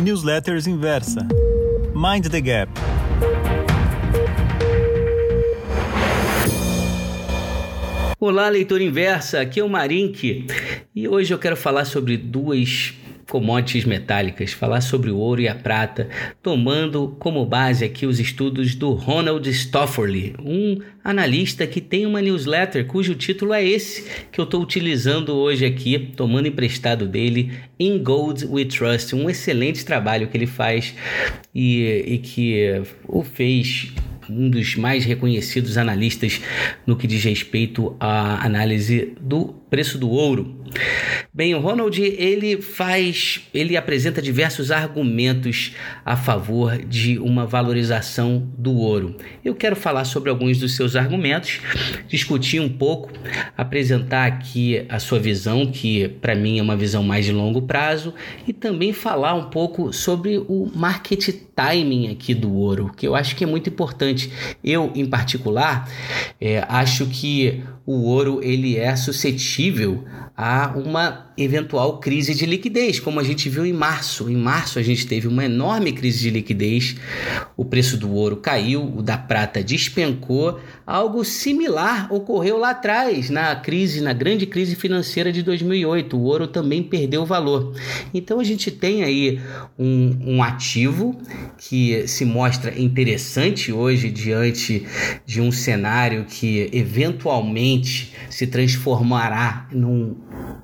Newsletters Inversa. Mind the Gap. Olá, leitor inversa, aqui é o Marink e hoje eu quero falar sobre duas commodities metálicas, falar sobre o ouro e a prata, tomando como base aqui os estudos do Ronald Stofferly, um analista que tem uma newsletter cujo título é esse que eu estou utilizando hoje aqui, tomando emprestado dele, In Gold We Trust, um excelente trabalho que ele faz e, e que o fez um dos mais reconhecidos analistas no que diz respeito à análise do preço do ouro. Bem, o Ronald ele faz, ele apresenta diversos argumentos a favor de uma valorização do ouro. Eu quero falar sobre alguns dos seus argumentos, discutir um pouco, apresentar aqui a sua visão, que para mim é uma visão mais de longo prazo, e também falar um pouco sobre o market timing aqui do ouro, que eu acho que é muito importante. Eu, em particular, é, acho que o ouro ele é suscetível a uma eventual crise de liquidez, como a gente viu em março. Em março a gente teve uma enorme crise de liquidez, o preço do ouro caiu, o da prata despencou. Algo similar ocorreu lá atrás, na crise, na grande crise financeira de 2008. O ouro também perdeu valor. Então a gente tem aí um, um ativo que se mostra interessante hoje diante de um cenário que eventualmente se transformará num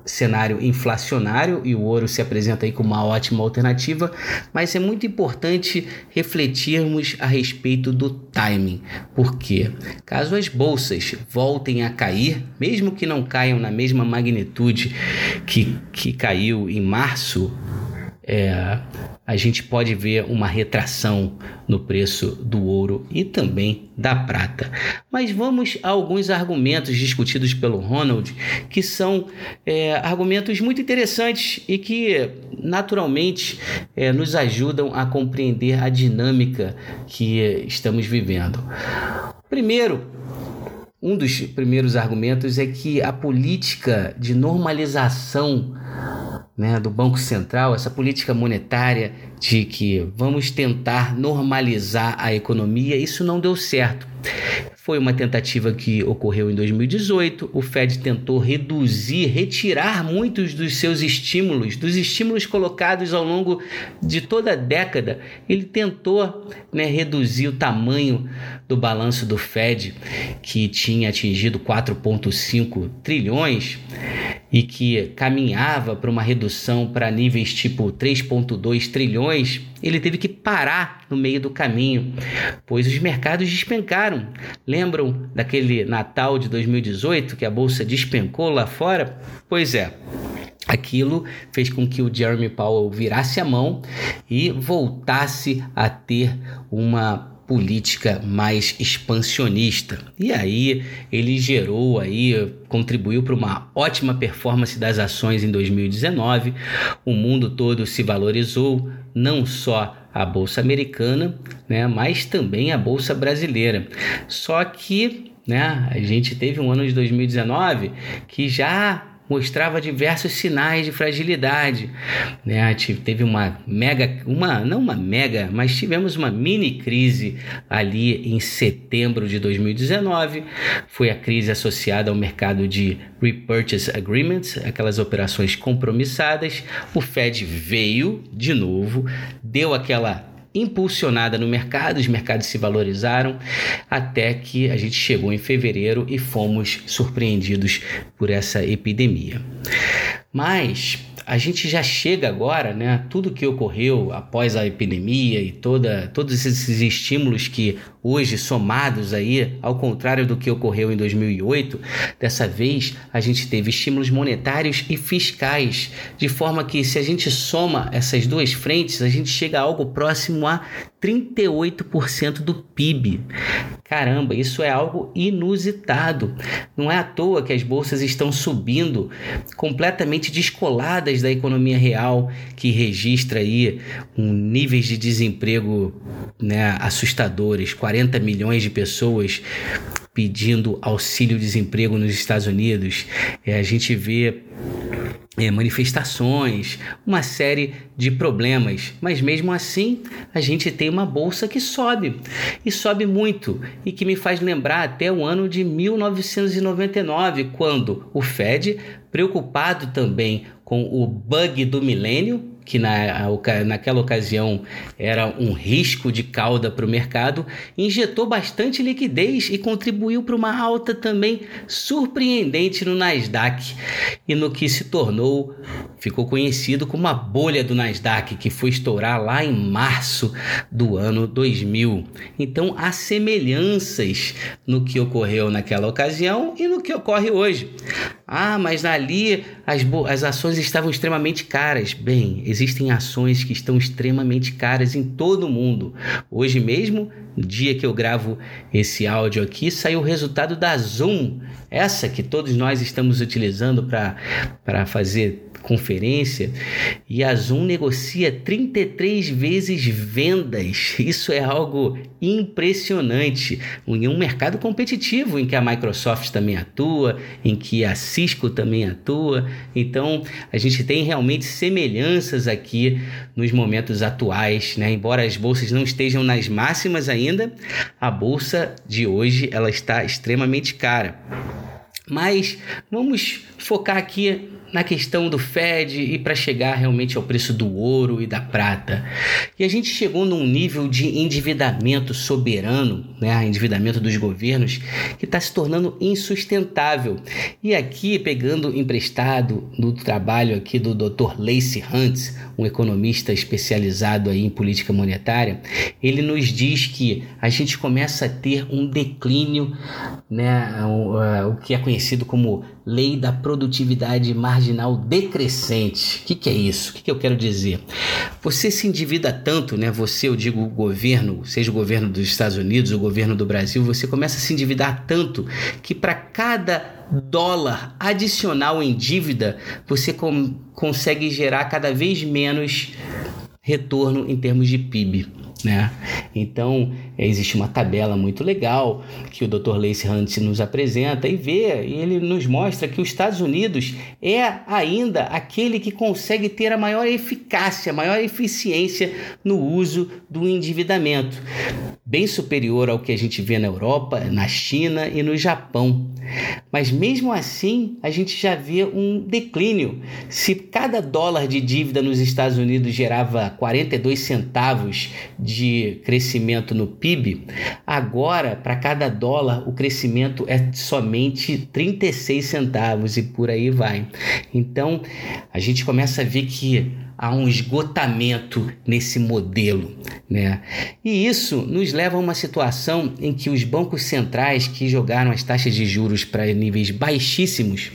cenário inflacionário e o ouro se apresenta aí como uma ótima alternativa, mas é muito importante refletirmos a respeito do timing. Porque caso as bolsas voltem a cair, mesmo que não caiam na mesma magnitude que, que caiu em março, é, a gente pode ver uma retração no preço do ouro e também da prata. Mas vamos a alguns argumentos discutidos pelo Ronald, que são é, argumentos muito interessantes e que naturalmente é, nos ajudam a compreender a dinâmica que estamos vivendo. Primeiro, um dos primeiros argumentos é que a política de normalização né, do Banco Central, essa política monetária de que vamos tentar normalizar a economia, isso não deu certo. Foi uma tentativa que ocorreu em 2018. O Fed tentou reduzir, retirar muitos dos seus estímulos, dos estímulos colocados ao longo de toda a década. Ele tentou né, reduzir o tamanho do balanço do Fed, que tinha atingido 4,5 trilhões e que caminhava para uma redução para níveis tipo 3,2 trilhões, ele teve que parar no meio do caminho, pois os mercados despencaram. Lembram daquele Natal de 2018 que a bolsa despencou lá fora? Pois é. Aquilo fez com que o Jeremy Powell virasse a mão e voltasse a ter uma política mais expansionista. E aí ele gerou aí, contribuiu para uma ótima performance das ações em 2019. O mundo todo se valorizou, não só a bolsa americana, né, mas também a bolsa brasileira. Só que, né, a gente teve um ano de 2019 que já mostrava diversos sinais de fragilidade. Né? Teve uma mega, uma não uma mega, mas tivemos uma mini crise ali em setembro de 2019. Foi a crise associada ao mercado de repurchase agreements, aquelas operações compromissadas. O Fed veio de novo, deu aquela impulsionada no mercado, os mercados se valorizaram até que a gente chegou em fevereiro e fomos surpreendidos por essa epidemia. Mas a gente já chega agora, né? Tudo que ocorreu após a epidemia e toda, todos esses estímulos que hoje somados aí, ao contrário do que ocorreu em 2008, dessa vez a gente teve estímulos monetários e fiscais, de forma que se a gente soma essas duas frentes, a gente chega a algo próximo a 38% do PIB. Caramba, isso é algo inusitado. Não é à toa que as bolsas estão subindo completamente descoladas da economia real, que registra aí um níveis de desemprego né, assustadores, 40 milhões de pessoas pedindo auxílio-desemprego nos Estados Unidos. É, a gente vê é, manifestações, uma série de problemas, mas mesmo assim a gente tem uma bolsa que sobe e sobe muito e que me faz lembrar até o ano de 1999, quando o Fed, preocupado também com o bug do milênio, que na, naquela ocasião era um risco de cauda para o mercado, injetou bastante liquidez e contribuiu para uma alta também surpreendente no Nasdaq e no que se tornou, ficou conhecido como a bolha do Nasdaq, que foi estourar lá em março do ano 2000. Então há semelhanças no que ocorreu naquela ocasião e no que ocorre hoje. Ah, mas ali as, as ações estavam extremamente caras. Bem, existem ações que estão extremamente caras em todo o mundo. Hoje mesmo, dia que eu gravo esse áudio aqui, saiu o resultado da Zoom, essa que todos nós estamos utilizando para fazer conferência e a Zoom negocia 33 vezes vendas. Isso é algo impressionante em um mercado competitivo em que a Microsoft também atua, em que a Cisco também atua. Então, a gente tem realmente semelhanças aqui nos momentos atuais, né? Embora as bolsas não estejam nas máximas ainda, a bolsa de hoje ela está extremamente cara. Mas vamos focar aqui na questão do Fed e para chegar realmente ao preço do ouro e da prata. E a gente chegou num nível de endividamento soberano, né, endividamento dos governos, que está se tornando insustentável. E aqui, pegando emprestado do trabalho aqui do Dr. Lacey Hunt, um economista especializado aí em política monetária, ele nos diz que a gente começa a ter um declínio, né, o, o que é conhecido como lei da produtividade marginal decrescente. O que, que, é isso? O que, que, eu quero dizer? Você se endivida tanto, né? Você, eu digo o governo, seja o governo dos Estados Unidos, o governo do Brasil, você começa a se endividar tanto que para cada dólar adicional em dívida, você com, consegue gerar cada vez menos retorno em termos de PIB. Né? Então, existe uma tabela muito legal que o Dr. Lacey Hunt nos apresenta e vê, e ele nos mostra que os Estados Unidos é ainda aquele que consegue ter a maior eficácia, a maior eficiência no uso do endividamento, bem superior ao que a gente vê na Europa, na China e no Japão. Mas mesmo assim, a gente já vê um declínio. Se cada dólar de dívida nos Estados Unidos gerava 42 centavos de crescimento no PIB, agora para cada dólar o crescimento é somente 36 centavos e por aí vai. Então, a gente começa a ver que há um esgotamento nesse modelo, né? E isso nos leva a uma situação em que os bancos centrais que jogaram as taxas de juros para níveis baixíssimos,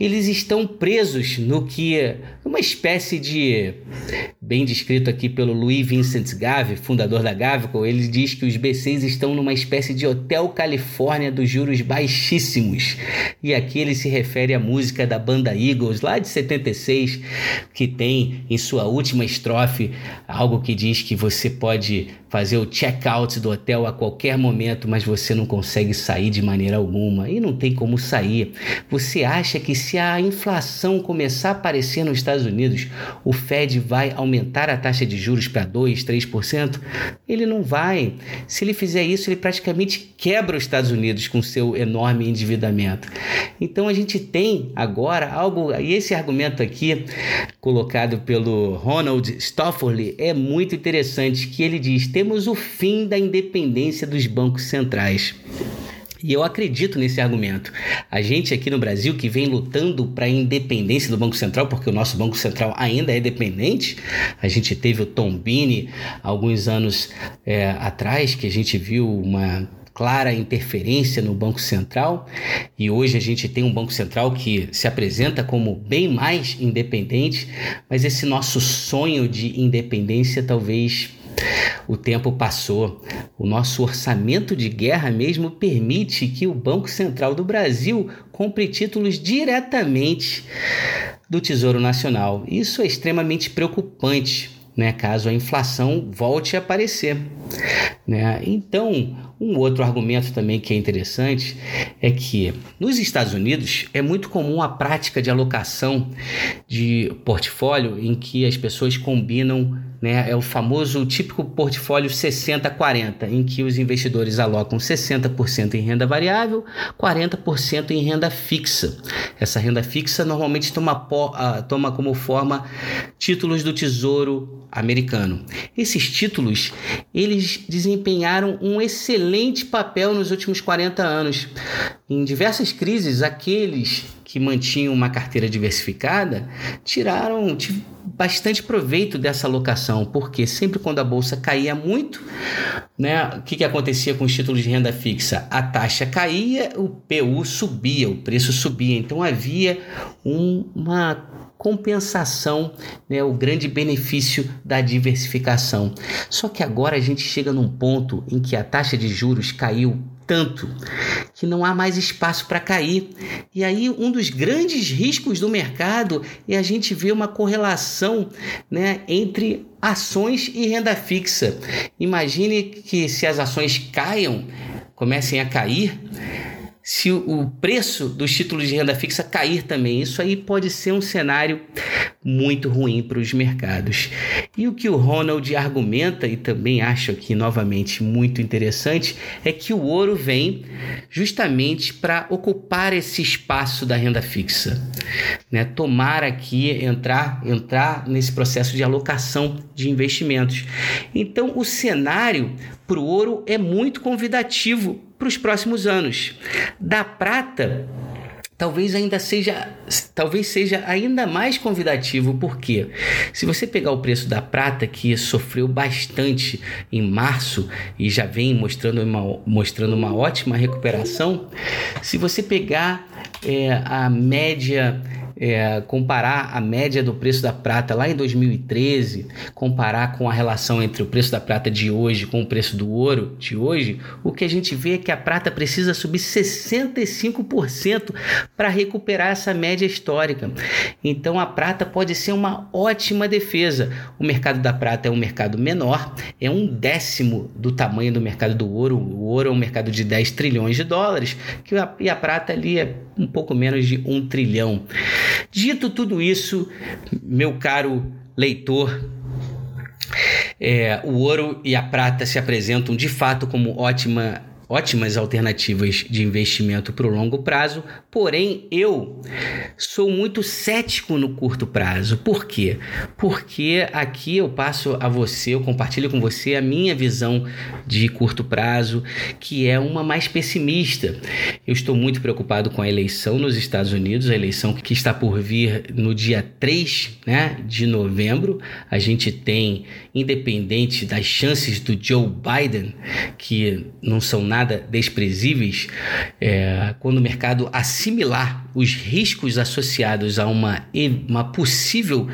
eles estão presos no que uma espécie de bem descrito aqui pelo Louis Vincent Gave, fundador da Gavico, ele diz que os B6 estão numa espécie de hotel Califórnia dos juros baixíssimos. E aqui ele se refere à música da banda Eagles lá de 76, que tem em sua última estrofe algo que diz que você pode fazer o check-out do hotel a qualquer momento, mas você não consegue sair de maneira alguma e não tem como sair. Você acha que se a inflação começar a aparecer nos Estados Unidos, o Fed vai aumentar a taxa de juros para 2, 3%? Ele não vai. Se ele fizer isso, ele praticamente quebra os Estados Unidos com seu enorme endividamento. Então a gente tem agora algo, e esse argumento aqui colocado pelo Ronald Stofforley é muito interessante, que ele diz: temos o fim da independência dos bancos centrais. E eu acredito nesse argumento. A gente aqui no Brasil que vem lutando para a independência do Banco Central, porque o nosso Banco Central ainda é dependente, a gente teve o Tombini alguns anos é, atrás, que a gente viu uma clara interferência no Banco Central e hoje a gente tem um Banco Central que se apresenta como bem mais independente, mas esse nosso sonho de independência talvez o tempo passou. O nosso orçamento de guerra mesmo permite que o Banco Central do Brasil compre títulos diretamente do Tesouro Nacional. Isso é extremamente preocupante né, caso a inflação volte a aparecer. Né? Então, um outro argumento também que é interessante é que nos Estados Unidos é muito comum a prática de alocação de portfólio em que as pessoas combinam né? É o famoso típico portfólio 60-40, em que os investidores alocam 60% em renda variável, 40% em renda fixa. Essa renda fixa normalmente toma, toma como forma títulos do Tesouro americano. Esses títulos, eles desempenharam um excelente papel nos últimos 40 anos. Em diversas crises, aqueles que mantinham uma carteira diversificada tiraram bastante proveito dessa alocação, porque sempre quando a bolsa caía muito, né, o que, que acontecia com os títulos de renda fixa? A taxa caía, o PU subia, o preço subia, então havia um, uma compensação, né, o grande benefício da diversificação. Só que agora a gente chega num ponto em que a taxa de juros caiu tanto que não há mais espaço para cair. E aí, um dos grandes riscos do mercado é a gente ver uma correlação né, entre ações e renda fixa. Imagine que se as ações caiam, comecem a cair, se o preço dos títulos de renda fixa cair também. Isso aí pode ser um cenário muito ruim para os mercados. E o que o Ronald argumenta, e também acho aqui novamente muito interessante, é que o ouro vem justamente para ocupar esse espaço da renda fixa. Né? Tomar aqui, entrar, entrar nesse processo de alocação de investimentos. Então, o cenário para o ouro é muito convidativo para os próximos anos. Da prata, talvez ainda seja talvez seja ainda mais convidativo porque se você pegar o preço da prata que sofreu bastante em março e já vem mostrando uma, mostrando uma ótima recuperação se você pegar é, a média é, comparar a média do preço da prata lá em 2013, comparar com a relação entre o preço da prata de hoje com o preço do ouro de hoje, o que a gente vê é que a prata precisa subir 65% para recuperar essa média histórica. Então a prata pode ser uma ótima defesa. O mercado da prata é um mercado menor, é um décimo do tamanho do mercado do ouro. O ouro é um mercado de 10 trilhões de dólares, que a, e a prata ali é um pouco menos de um trilhão. Dito tudo isso, meu caro leitor, é, o ouro e a prata se apresentam de fato como ótima ótimas alternativas de investimento para o longo prazo, porém eu sou muito cético no curto prazo. Por quê? Porque aqui eu passo a você, eu compartilho com você a minha visão de curto prazo, que é uma mais pessimista. Eu estou muito preocupado com a eleição nos Estados Unidos, a eleição que está por vir no dia 3 né, de novembro. A gente tem, independente das chances do Joe Biden, que não são nada nada desprezíveis, é, quando o mercado assimilar os riscos associados a uma, uma possível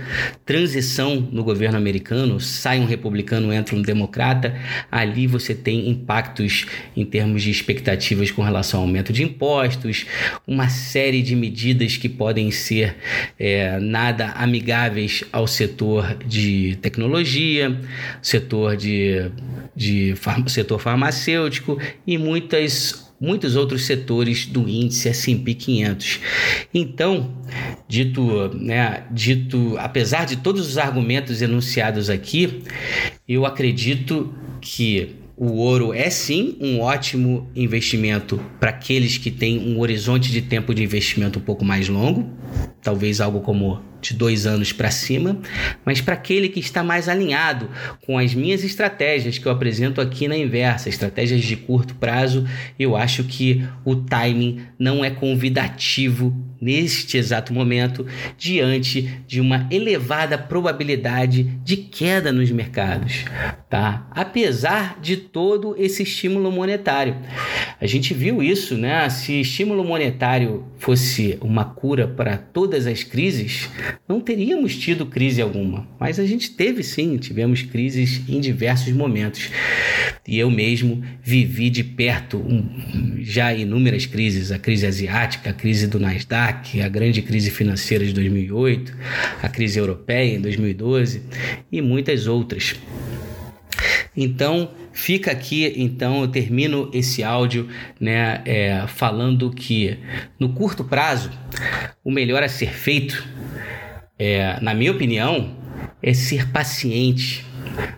transição no governo americano, sai um republicano, entra um democrata, ali você tem impactos em termos de expectativas com relação ao aumento de impostos, uma série de medidas que podem ser é, nada amigáveis ao setor de tecnologia, setor de, de setor farmacêutico e muitas, muitos outros setores do índice S&P 500. Então, dito, né, dito, apesar de todos os argumentos enunciados aqui, eu acredito que o ouro é sim um ótimo investimento para aqueles que têm um horizonte de tempo de investimento um pouco mais longo, talvez algo como de dois anos para cima, mas para aquele que está mais alinhado com as minhas estratégias que eu apresento aqui na inversa, estratégias de curto prazo, eu acho que o timing não é convidativo neste exato momento diante de uma elevada probabilidade de queda nos mercados, tá? Apesar de todo esse estímulo monetário. A gente viu isso, né? Se estímulo monetário fosse uma cura para todas todas as crises, não teríamos tido crise alguma. Mas a gente teve sim, tivemos crises em diversos momentos. E eu mesmo vivi de perto um, já inúmeras crises: a crise asiática, a crise do Nasdaq, a grande crise financeira de 2008, a crise europeia em 2012 e muitas outras. Então, fica aqui, então, eu termino esse áudio né, é, falando que no curto prazo, o melhor a ser feito, é, na minha opinião, é ser paciente.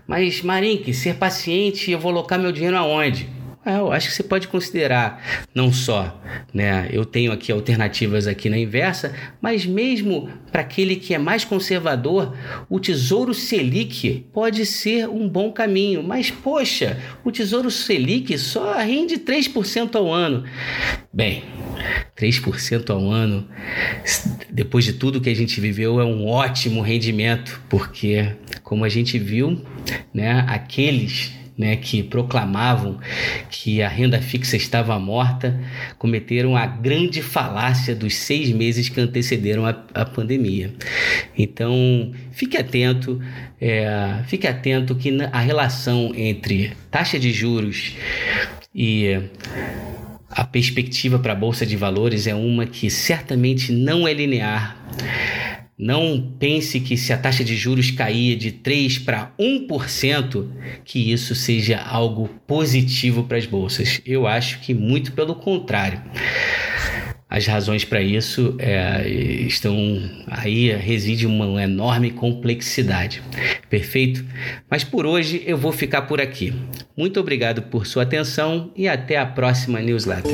Mas, Marink, ser paciente, eu vou alocar meu dinheiro aonde? É, eu acho que você pode considerar não só, né? Eu tenho aqui alternativas aqui na inversa, mas mesmo para aquele que é mais conservador, o Tesouro Selic pode ser um bom caminho. Mas poxa, o Tesouro Selic só rende 3% ao ano. Bem, 3% ao ano, depois de tudo que a gente viveu, é um ótimo rendimento, porque como a gente viu, né, aqueles né, que proclamavam que a renda fixa estava morta, cometeram a grande falácia dos seis meses que antecederam a, a pandemia. Então, fique atento, é, fique atento que a relação entre taxa de juros e a perspectiva para a bolsa de valores é uma que certamente não é linear não pense que se a taxa de juros cair de 3 para 1%, que isso seja algo positivo para as bolsas. Eu acho que muito pelo contrário. As razões para isso é, estão aí, reside uma enorme complexidade. Perfeito? Mas por hoje eu vou ficar por aqui. Muito obrigado por sua atenção e até a próxima newsletter.